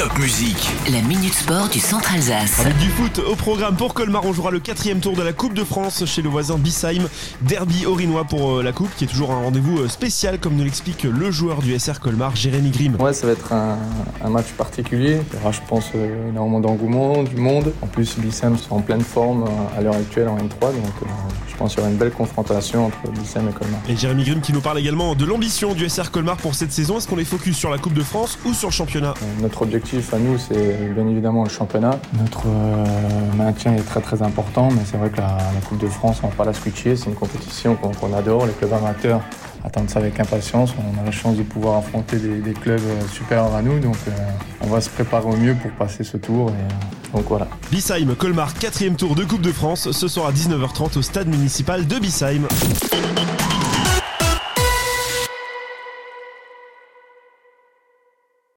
Top Musique. La Minute Sport du Centre Alsace. Avec du foot au programme pour Colmar, on jouera le quatrième tour de la Coupe de France chez le voisin Bissheim. Derby orinois pour euh, la Coupe, qui est toujours un rendez-vous euh, spécial, comme nous l'explique le joueur du SR Colmar, Jérémy Grimm. Ouais, ça va être un, un match particulier. Il y aura, je pense, euh, énormément d'engouement, du monde. En plus, Bissheim sont en pleine forme euh, à l'heure actuelle en N3, donc euh, je pense qu'il y aura une belle confrontation entre Bissheim et Colmar. Et Jérémy Grimm qui nous parle également de l'ambition du SR Colmar pour cette saison. Est-ce qu'on est focus sur la Coupe de France ou sur le championnat? Euh, Notre objectif à nous, c'est bien évidemment le championnat. Notre euh, maintien est très très important, mais c'est vrai que la, Coupe de France, on va pas la switcher. C'est une compétition qu'on adore. Les clubs amateurs attendent ça avec impatience. On a la chance de pouvoir affronter des, clubs euh, supérieurs à nous, donc euh, on va se préparer au mieux pour passer ce tour. Et, donc voilà. Bissheim, Colmar, quatrième tour de Coupe de France. Ce soir à 19h30 au stade municipal de Bissheim.